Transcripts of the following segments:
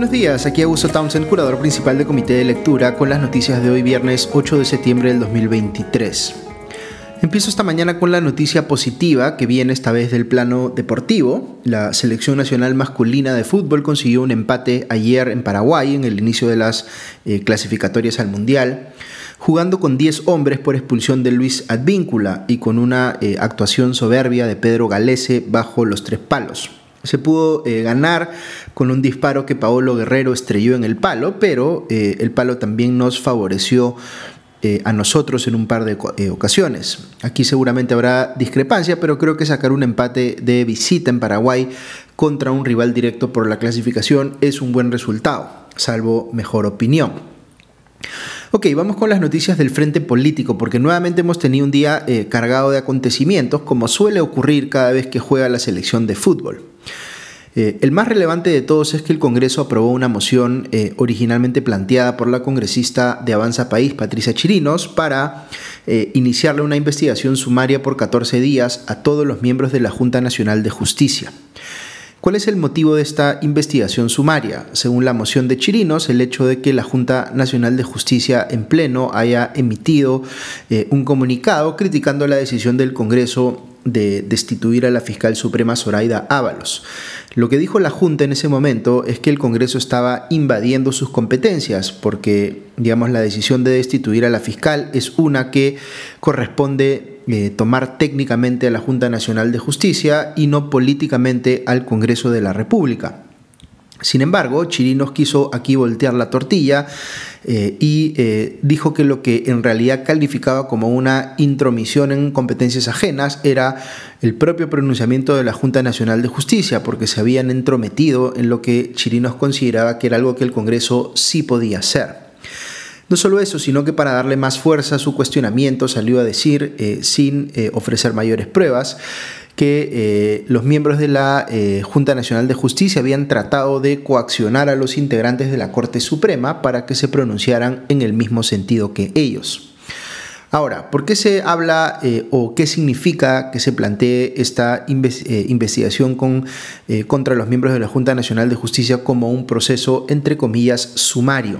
Buenos días, aquí Augusto Townsend, curador principal del Comité de Lectura, con las noticias de hoy viernes 8 de septiembre del 2023. Empiezo esta mañana con la noticia positiva que viene esta vez del plano deportivo. La selección nacional masculina de fútbol consiguió un empate ayer en Paraguay en el inicio de las eh, clasificatorias al Mundial, jugando con 10 hombres por expulsión de Luis Advíncula y con una eh, actuación soberbia de Pedro Galese bajo los tres palos. Se pudo eh, ganar con un disparo que Paolo Guerrero estrelló en el palo, pero el palo también nos favoreció eh, a nosotros en un par de eh, ocasiones. Aquí seguramente habrá discrepancia, pero creo que sacar un empate de visita en Paraguay contra un rival directo por la clasificación es un buen resultado, salvo mejor opinión. Ok, vamos con las noticias del frente político, porque nuevamente hemos tenido un día eh, cargado de acontecimientos, como suele ocurrir cada vez que juega la selección de fútbol. Eh, el más relevante de todos es que el Congreso aprobó una moción eh, originalmente planteada por la congresista de Avanza País, Patricia Chirinos, para eh, iniciarle una investigación sumaria por 14 días a todos los miembros de la Junta Nacional de Justicia. ¿Cuál es el motivo de esta investigación sumaria? Según la moción de Chirinos, el hecho de que la Junta Nacional de Justicia en pleno haya emitido un comunicado criticando la decisión del Congreso de destituir a la fiscal suprema Zoraida Ábalos. Lo que dijo la Junta en ese momento es que el Congreso estaba invadiendo sus competencias porque, digamos, la decisión de destituir a la fiscal es una que corresponde eh, tomar técnicamente a la Junta Nacional de Justicia y no políticamente al Congreso de la República. Sin embargo, Chirinos quiso aquí voltear la tortilla eh, y eh, dijo que lo que en realidad calificaba como una intromisión en competencias ajenas era el propio pronunciamiento de la Junta Nacional de Justicia, porque se habían entrometido en lo que Chirinos consideraba que era algo que el Congreso sí podía hacer. No solo eso, sino que para darle más fuerza a su cuestionamiento salió a decir, eh, sin ofrecer mayores pruebas, que eh, los miembros de la eh, Junta Nacional de Justicia habían tratado de coaccionar a los integrantes de la Corte Suprema para que se pronunciaran en el mismo sentido que ellos. Ahora, ¿por qué se habla eh, o qué significa que se plantee esta investigación con, contra los miembros de la Junta Nacional de Justicia como un proceso, entre comillas, sumario?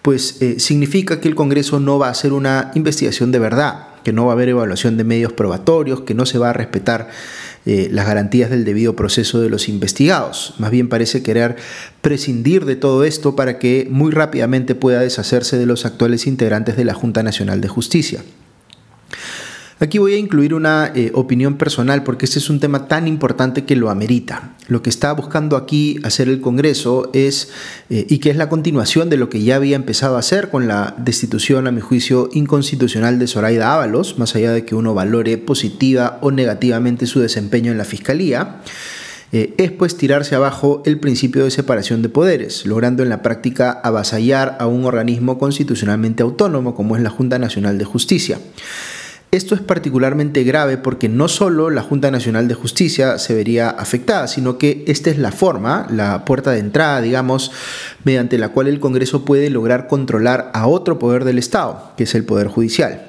Pues significa que el Congreso no va a hacer una investigación de verdad, que no va a haber evaluación de medios probatorios, que no se va a respetar eh, las garantías del debido proceso de los investigados. Más bien parece querer prescindir de todo esto para que muy rápidamente pueda deshacerse de los actuales integrantes de la Junta Nacional de Justicia. Aquí voy a incluir una eh, opinión personal porque este es un tema tan importante que lo amerita. Lo que está buscando aquí hacer el Congreso es, eh, y que es la continuación de lo que ya había empezado a hacer con la destitución, a mi juicio, inconstitucional de Zoraida Ábalos, más allá de que uno valore positiva o negativamente su desempeño en la Fiscalía. Eh, es pues tirarse abajo el principio de separación de poderes, logrando en la práctica avasallar a un organismo constitucionalmente autónomo como es la Junta Nacional de Justicia. Esto es particularmente grave porque no solo la Junta Nacional de Justicia se vería afectada, sino que esta es la forma, la puerta de entrada, digamos, mediante la cual el Congreso puede lograr controlar a otro poder del Estado, que es el Poder Judicial.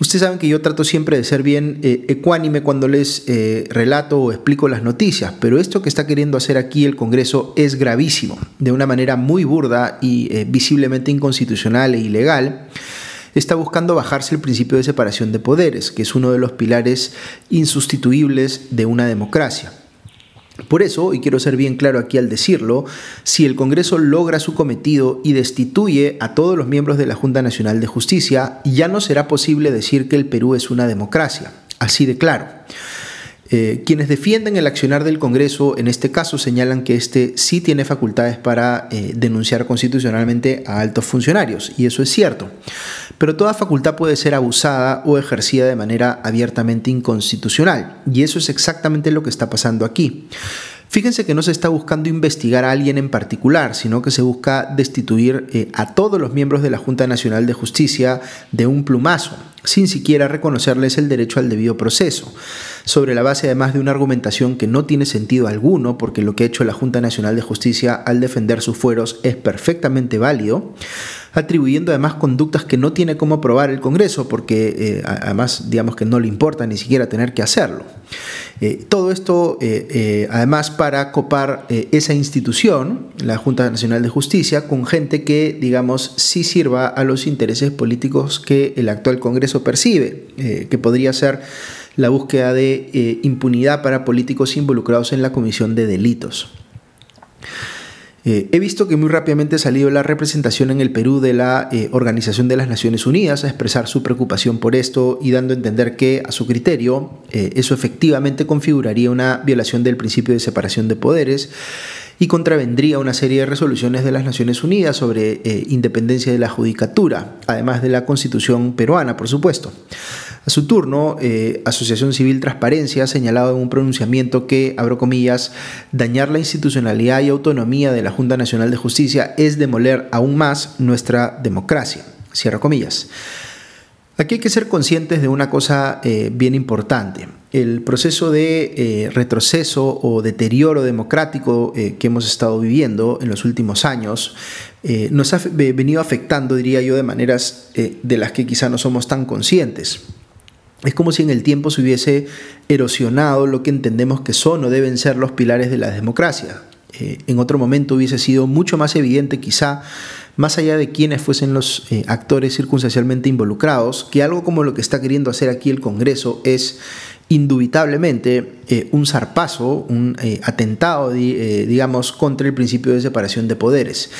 Ustedes saben que yo trato siempre de ser bien eh, ecuánime cuando les eh, relato o explico las noticias, pero esto que está queriendo hacer aquí el Congreso es gravísimo, de una manera muy burda y eh, visiblemente inconstitucional e ilegal está buscando bajarse el principio de separación de poderes, que es uno de los pilares insustituibles de una democracia. Por eso, y quiero ser bien claro aquí al decirlo, si el Congreso logra su cometido y destituye a todos los miembros de la Junta Nacional de Justicia, ya no será posible decir que el Perú es una democracia. Así de claro. Eh, quienes defienden el accionar del Congreso en este caso señalan que este sí tiene facultades para eh, denunciar constitucionalmente a altos funcionarios, y eso es cierto. Pero toda facultad puede ser abusada o ejercida de manera abiertamente inconstitucional, y eso es exactamente lo que está pasando aquí. Fíjense que no se está buscando investigar a alguien en particular, sino que se busca destituir eh, a todos los miembros de la Junta Nacional de Justicia de un plumazo, sin siquiera reconocerles el derecho al debido proceso, sobre la base además de una argumentación que no tiene sentido alguno, porque lo que ha hecho la Junta Nacional de Justicia al defender sus fueros es perfectamente válido, atribuyendo además conductas que no tiene cómo probar el Congreso, porque eh, además digamos que no le importa ni siquiera tener que hacerlo. Eh, todo esto, además, para copar esa institución, la Junta Nacional de Justicia, con gente que, digamos, sí sirva a los intereses políticos que el actual Congreso percibe, que podría ser la búsqueda de impunidad para políticos involucrados en la comisión de delitos. Eh, he visto que muy rápidamente ha salido la representación en el Perú de la eh, Organización de las Naciones Unidas a expresar su preocupación por esto y dando a entender que, a su criterio, eh, eso efectivamente configuraría una violación del principio de separación de poderes y contravendría una serie de resoluciones de las Naciones Unidas sobre independencia de la judicatura, además de la Constitución peruana, por supuesto. A su turno, eh, Asociación Civil Transparencia ha señalado en un pronunciamiento que, abro comillas, dañar la institucionalidad y autonomía de la Junta Nacional de Justicia es demoler aún más nuestra democracia. Cierro comillas. Aquí hay que ser conscientes de una cosa eh, bien importante. El proceso de eh, retroceso o deterioro democrático que hemos estado viviendo en los últimos años nos ha venido afectando, diría yo, de maneras de las que quizá no somos tan conscientes. Es como si en el tiempo se hubiese erosionado lo que entendemos que son o deben ser los pilares de la democracia. Eh, en otro momento hubiese sido mucho más evidente quizá, más allá de quienes fuesen los eh, actores circunstancialmente involucrados, que algo como lo que está queriendo hacer aquí el Congreso es indubitablemente eh, un zarpazo, un atentado, digamos, contra el principio de separación de poderes.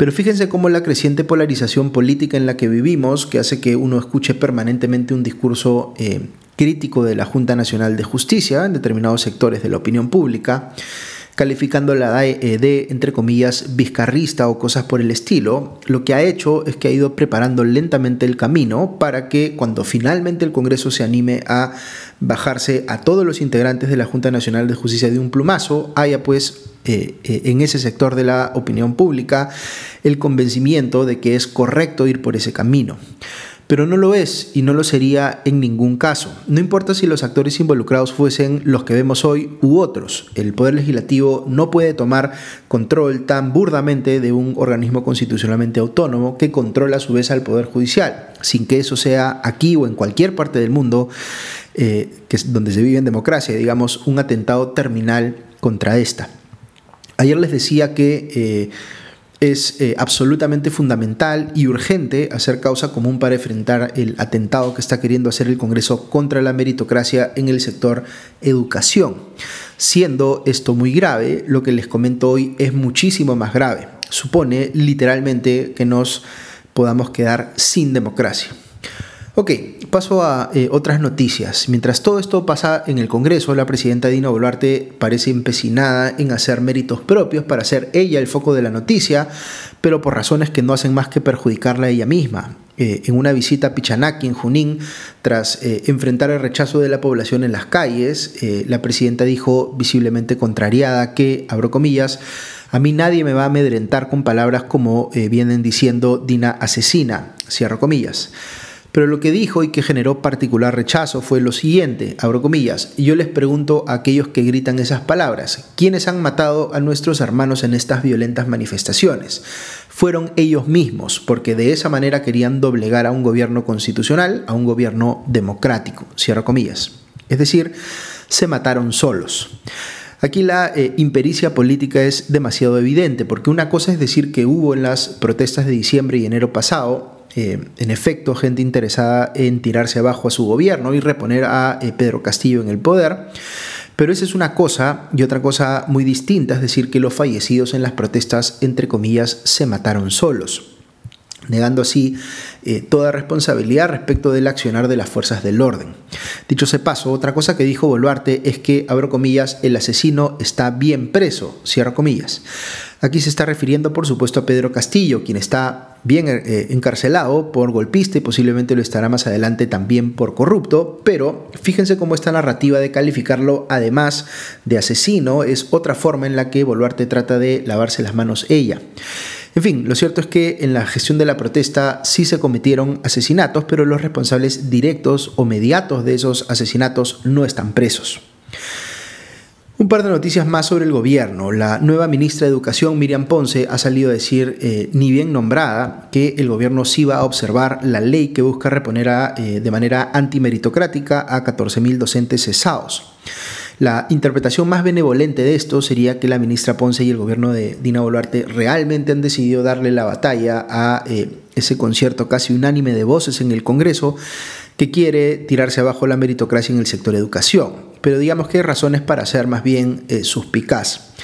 Pero fíjense cómo la creciente polarización política en la que vivimos, que hace que uno escuche permanentemente un discurso eh, crítico de la Junta Nacional de Justicia en determinados sectores de la opinión pública, calificando la de, entre comillas, vizcarrista o cosas por el estilo, lo que ha hecho es que ha ido preparando lentamente el camino para que cuando finalmente el Congreso se anime a bajarse a todos los integrantes de la Junta Nacional de Justicia de un plumazo, haya pues eh, eh, en ese sector de la opinión pública el convencimiento de que es correcto ir por ese camino. Pero no lo es y no lo sería en ningún caso. No importa si los actores involucrados fuesen los que vemos hoy u otros. El Poder Legislativo no puede tomar control tan burdamente de un organismo constitucionalmente autónomo que controla a su vez al Poder Judicial, sin que eso sea aquí o en cualquier parte del mundo eh, es donde se vive en democracia, digamos, un atentado terminal contra esta. Ayer les decía que eh, es eh, absolutamente fundamental y urgente hacer causa común para enfrentar el atentado que está queriendo hacer el Congreso contra la meritocracia en el sector educación. Siendo esto muy grave, lo que les comento hoy es muchísimo más grave. Supone literalmente que nos podamos quedar sin democracia. Ok, paso a eh, otras noticias. Mientras todo esto pasa en el Congreso, la presidenta Dina Boluarte parece empecinada en hacer méritos propios para ser ella el foco de la noticia, pero por razones que no hacen más que perjudicarla a ella misma. Eh, en una visita a Pichanaki, en Junín, tras eh, enfrentar el rechazo de la población en las calles, la presidenta dijo, visiblemente contrariada, que, abro comillas, a mí nadie me va a amedrentar con palabras como vienen diciendo Dina asesina, cierro comillas. Pero lo que dijo y que generó particular rechazo fue lo siguiente, abro comillas, yo les pregunto a aquellos que gritan esas palabras, ¿quiénes han matado a nuestros hermanos en estas violentas manifestaciones? Fueron ellos mismos, porque de esa manera querían doblegar a un gobierno constitucional, a un gobierno democrático, cierro comillas. Es decir, se mataron solos. Aquí la eh, impericia política es demasiado evidente, porque una cosa es decir que hubo en las protestas de diciembre y enero pasado eh, en efecto, gente interesada en tirarse abajo a su gobierno y reponer a eh, Pedro Castillo en el poder. Pero esa es una cosa y otra cosa muy distinta, es decir, que los fallecidos en las protestas, entre comillas, se mataron solos, negando así eh, toda responsabilidad respecto del accionar de las fuerzas del orden. Dicho se paso, otra cosa que dijo Boluarte es que, abro comillas, el asesino está bien preso, cierro comillas. Aquí se está refiriendo, por supuesto, a Pedro Castillo, quien está bien eh, encarcelado por golpista y posiblemente lo estará más adelante también por corrupto, pero fíjense cómo esta narrativa de calificarlo además de asesino es otra forma en la que Boluarte trata de lavarse las manos ella. En fin, lo cierto es que en la gestión de la protesta sí se cometieron asesinatos, pero los responsables directos o mediatos de esos asesinatos no están presos. Un par de noticias más sobre el gobierno. La nueva ministra de Educación, Miriam Ponce, ha salido a decir, eh, ni bien nombrada, que el gobierno sí va a observar la ley que busca reponer eh, de manera antimeritocrática a 14.000 docentes cesados. La interpretación más benevolente de esto sería que la ministra Ponce y el gobierno de Dina Boluarte realmente han decidido darle la batalla a eh, ese concierto casi unánime de voces en el Congreso que quiere tirarse abajo la meritocracia en el sector educación. Pero digamos que hay razones para ser más bien eh, suspicaz.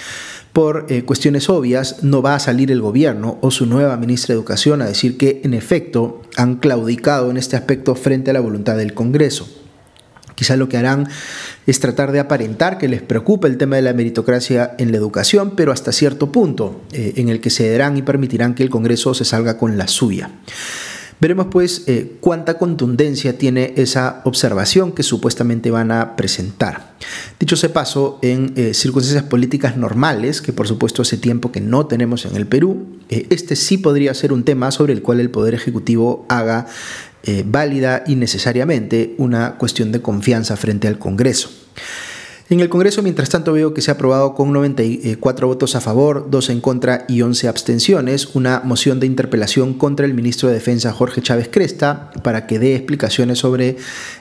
Por eh, cuestiones obvias, no va a salir el gobierno o su nueva ministra de Educación a decir que, en efecto, han claudicado en este aspecto frente a la voluntad del Congreso. Quizá lo que harán es tratar de aparentar que les preocupa el tema de la meritocracia en la educación, pero hasta cierto punto, eh, en el que cederán y permitirán que el Congreso se salga con la suya. Veremos pues eh, cuánta contundencia tiene esa observación que supuestamente van a presentar. Dicho se paso, en eh, circunstancias políticas normales, que por supuesto hace tiempo que no tenemos en el Perú, este sí podría ser un tema sobre el cual el Poder Ejecutivo haga válida y necesariamente una cuestión de confianza frente al Congreso. En el Congreso, mientras tanto, veo que se ha aprobado con 94 votos a favor, 2 en contra y 11 abstenciones una moción de interpelación contra el ministro de Defensa Jorge Chávez Cresta para que dé explicaciones sobre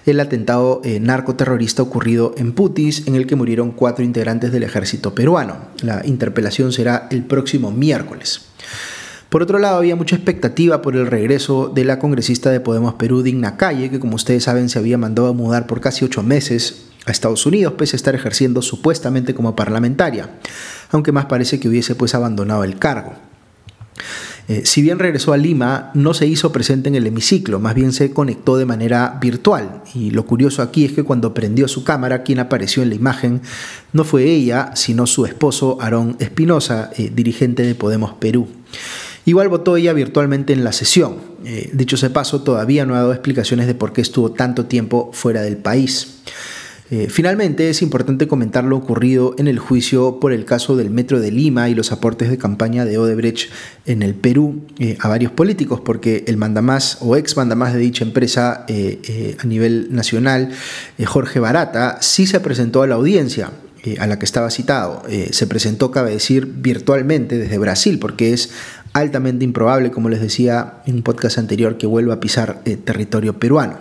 el atentado eh, narcoterrorista ocurrido en Putis, en el que murieron cuatro integrantes del ejército peruano. La interpelación será el próximo miércoles. Por otro lado, había mucha expectativa por el regreso de la congresista de Podemos Perú, Digna Calle, que como ustedes saben se había mandado a mudar por casi ocho meses a Estados Unidos, pese a estar ejerciendo supuestamente como parlamentaria, aunque más parece que hubiese pues abandonado el cargo. Eh, si bien regresó a Lima, no se hizo presente en el hemiciclo, más bien se conectó de manera virtual. Y lo curioso aquí es que cuando prendió su cámara, quien apareció en la imagen no fue ella, sino su esposo Aarón Espinosa, eh, dirigente de Podemos Perú. Igual votó ella virtualmente en la sesión. Eh, dicho ese paso, todavía no ha dado explicaciones de por qué estuvo tanto tiempo fuera del país. Eh, finalmente, es importante comentar lo ocurrido en el juicio por el caso del Metro de Lima y los aportes de campaña de Odebrecht en el Perú eh, a varios políticos, porque el mandamás o ex mandamás de dicha empresa a nivel nacional, Jorge Barata, sí se presentó a la audiencia a la que estaba citado. se presentó, cabe decir, virtualmente desde Brasil, porque es altamente improbable, como les decía en un podcast anterior, que vuelva a pisar territorio peruano.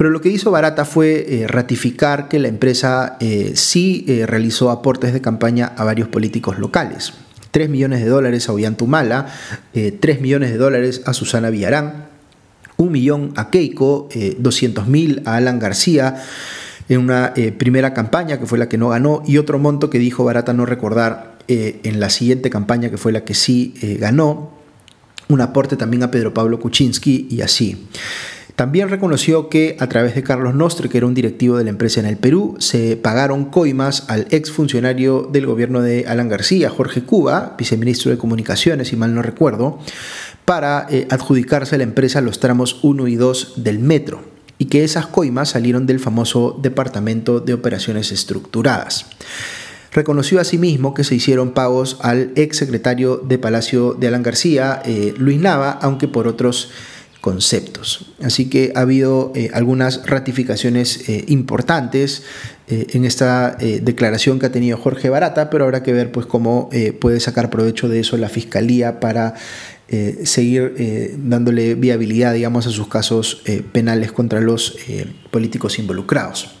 Pero lo que hizo Barata fue eh, ratificar que la empresa eh, sí eh, realizó aportes de campaña a varios políticos locales. 3 millones de dólares a Ollantumala, 3 millones de dólares a Susana Villarán, 1 millón a Keiko, 200 mil a Alan García en una primera campaña que fue la que no ganó y otro monto que dijo Barata no recordar en la siguiente campaña que fue la que sí ganó, un aporte también a Pedro Pablo Kuczynski y así. También reconoció que a través de Carlos Nostre, que era un directivo de la empresa en el Perú, se pagaron coimas al exfuncionario del gobierno de Alan García, Jorge Cuba, viceministro de Comunicaciones, si mal no recuerdo, para eh, adjudicarse a la empresa los tramos 1 y 2 del metro y que esas coimas salieron del famoso Departamento de Operaciones Estructuradas. Reconoció asimismo que se hicieron pagos al exsecretario de Palacio de Alan García, eh, Luis Nava, aunque por otros conceptos. Así que ha habido eh, algunas ratificaciones eh, importantes en esta declaración que ha tenido Jorge Barata, pero habrá que ver pues cómo puede sacar provecho de eso la fiscalía para seguir dándole viabilidad, digamos, a sus casos penales contra los políticos involucrados.